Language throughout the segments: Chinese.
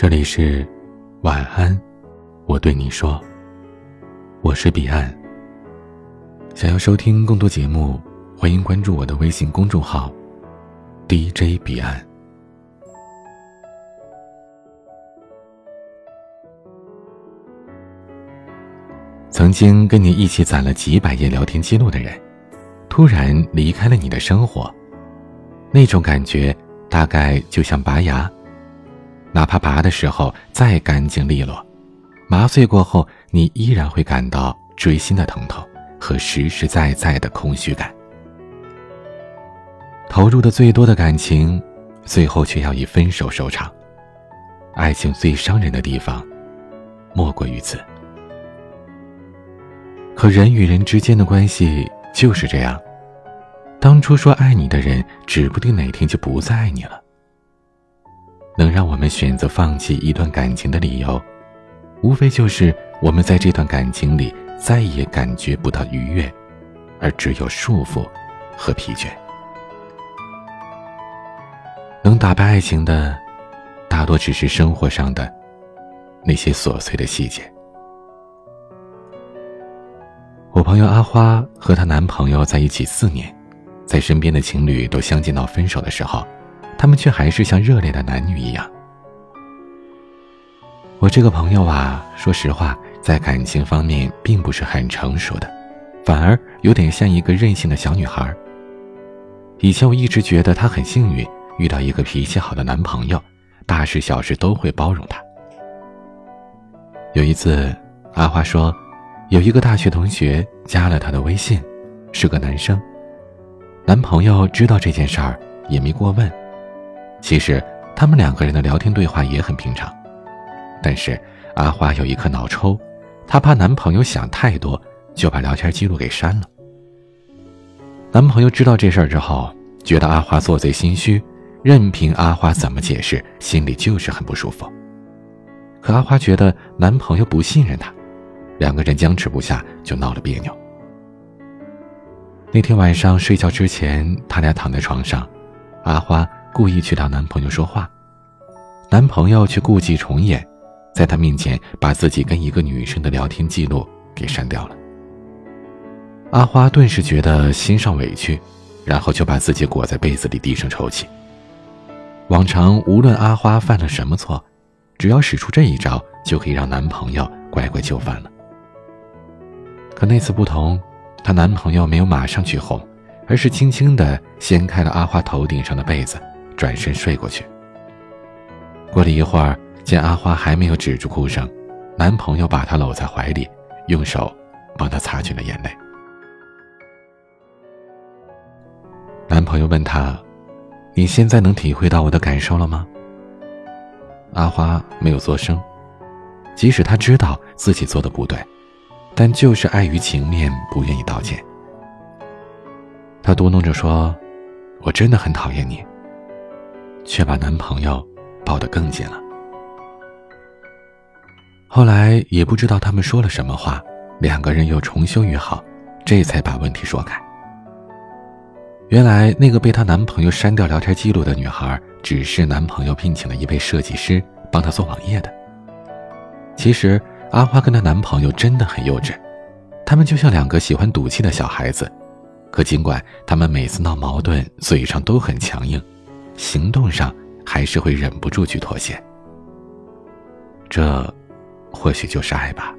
这里是晚安，我对你说，我是彼岸。想要收听更多节目，欢迎关注我的微信公众号 DJ 彼岸。曾经跟你一起攒了几百页聊天记录的人，突然离开了你的生活，那种感觉大概就像拔牙，哪怕拔的时候再干净利落，麻醉过后你依然会感到锥心的疼痛和实实在在的空虚感。投入的最多的感情，最后却要以分手收场。爱情最伤人的地方，莫过于此。可人与人之间的关系就是这样，当初说爱你的人，指不定哪天就不再爱你了。能让我们选择放弃一段感情的理由，无非就是我们在这段感情里再也感觉不到愉悦，而只有束缚和疲倦。能打败爱情的，大多只是生活上的那些琐碎的细节。我朋友阿花和她男朋友在一起四年，在身边的情侣都相继闹分手的时候，他们却还是像热恋的男女一样。我这个朋友啊，说实话，在感情方面并不是很成熟的，反而有点像一个任性的小女孩。以前我一直觉得她很幸运，遇到一个脾气好的男朋友，大事小事都会包容她。有一次，阿花说。有一个大学同学加了她的微信，是个男生。男朋友知道这件事儿也没过问。其实他们两个人的聊天对话也很平常，但是阿花有一颗脑抽，她怕男朋友想太多，就把聊天记录给删了。男朋友知道这事儿之后，觉得阿花做贼心虚，任凭阿花怎么解释，心里就是很不舒服。可阿花觉得男朋友不信任她。两个人僵持不下，就闹了别扭。那天晚上睡觉之前，他俩躺在床上，阿花故意去找男朋友说话，男朋友却故伎重演，在她面前把自己跟一个女生的聊天记录给删掉了。阿花顿时觉得心上委屈，然后就把自己裹在被子里低声抽泣。往常无论阿花犯了什么错，只要使出这一招，就可以让男朋友乖乖就范了。可那次不同，她男朋友没有马上去哄，而是轻轻地掀开了阿花头顶上的被子，转身睡过去。过了一会儿，见阿花还没有止住哭声，男朋友把她搂在怀里，用手帮她擦去了眼泪。男朋友问她：“你现在能体会到我的感受了吗？”阿花没有作声，即使她知道自己做的不对。但就是碍于情面，不愿意道歉。她嘟囔着说：“我真的很讨厌你。”却把男朋友抱得更紧了。后来也不知道他们说了什么话，两个人又重修于好，这才把问题说开。原来那个被她男朋友删掉聊天记录的女孩，只是男朋友聘请了一位设计师帮她做网页的。其实。阿花跟她男朋友真的很幼稚，他们就像两个喜欢赌气的小孩子。可尽管他们每次闹矛盾，嘴上都很强硬，行动上还是会忍不住去妥协。这，或许就是爱吧。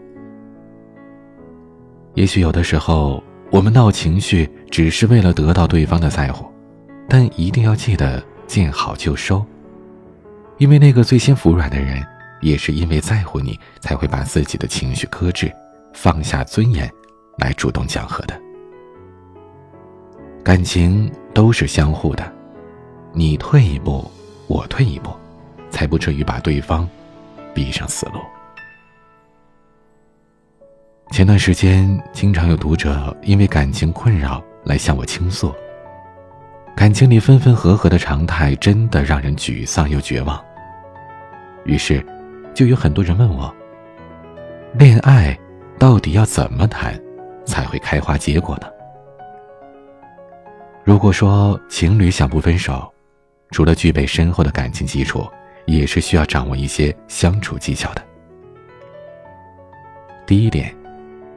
也许有的时候，我们闹情绪只是为了得到对方的在乎，但一定要记得见好就收，因为那个最先服软的人。也是因为在乎你，才会把自己的情绪克制，放下尊严，来主动讲和的。感情都是相互的，你退一步，我退一步，才不至于把对方逼上死路。前段时间，经常有读者因为感情困扰来向我倾诉，感情里分分合合的常态，真的让人沮丧又绝望。于是。就有很多人问我，恋爱到底要怎么谈，才会开花结果呢？如果说情侣想不分手，除了具备深厚的感情基础，也是需要掌握一些相处技巧的。第一点，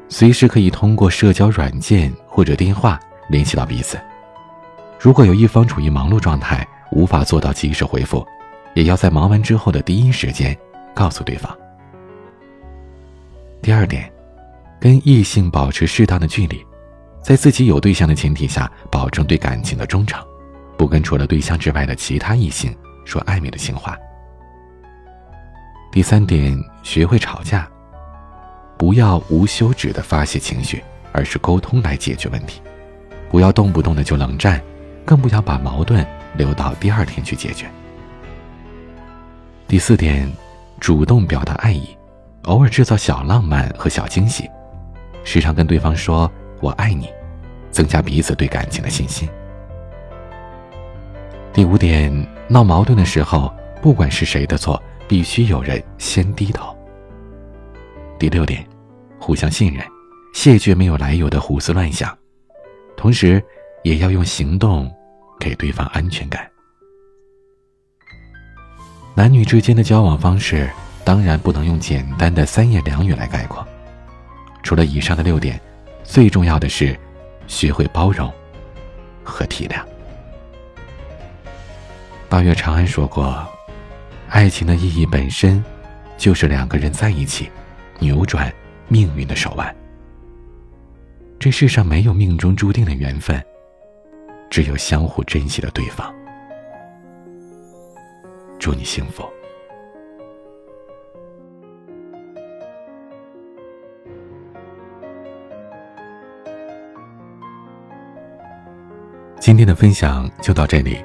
随时可以通过社交软件或者电话联系到彼此。如果有一方处于忙碌状态，无法做到及时回复，也要在忙完之后的第一时间告诉对方。第二点，跟异性保持适当的距离，在自己有对象的前提下，保证对感情的忠诚，不跟除了对象之外的其他异性说暧昧的情话。第三点，学会吵架，不要无休止的发泄情绪，而是沟通来解决问题，不要动不动的就冷战，更不要把矛盾留到第二天去解决。第四点，主动表达爱意。偶尔制造小浪漫和小惊喜，时常跟对方说“我爱你”，增加彼此对感情的信心。第五点，闹矛盾的时候，不管是谁的错，必须有人先低头。第六点，互相信任，谢绝没有来由的胡思乱想，同时也要用行动给对方安全感。男女之间的交往方式。当然不能用简单的三言两语来概括。除了以上的六点，最重要的是学会包容和体谅。八月长安说过：“爱情的意义本身，就是两个人在一起，扭转命运的手腕。这世上没有命中注定的缘分，只有相互珍惜的对方。”祝你幸福。今天的分享就到这里，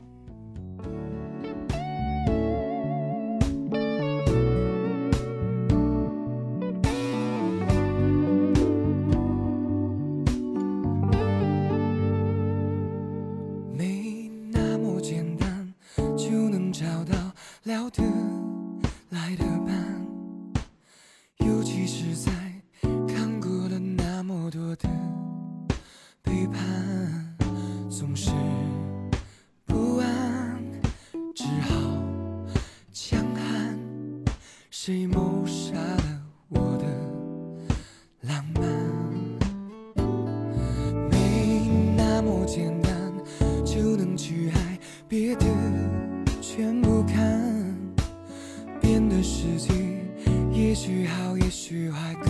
背叛总是不安，只好强悍谁谋杀了我的浪漫？没那么简单就能去爱，别的全不看。变的时机，也许好，也许坏，各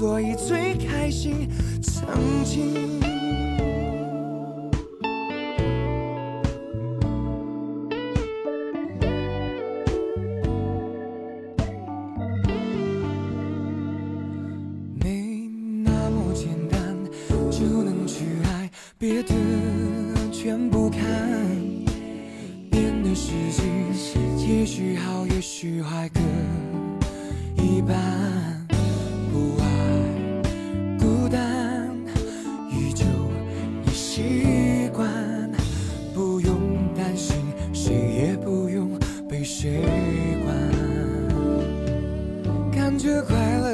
所以最开心，曾经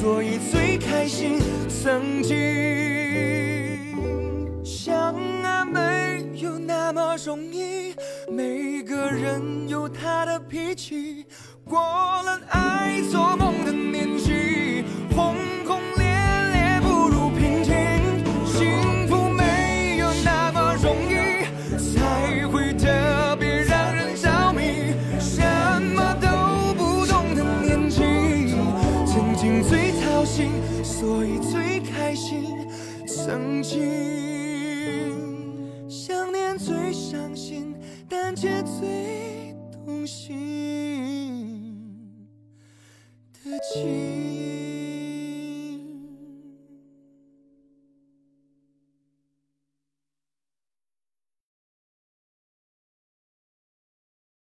所以最开心。曾经相爱没有那么容易，每个人有他的脾气。过了爱做梦的年纪，曾经想念最伤心，但却最动心的记忆。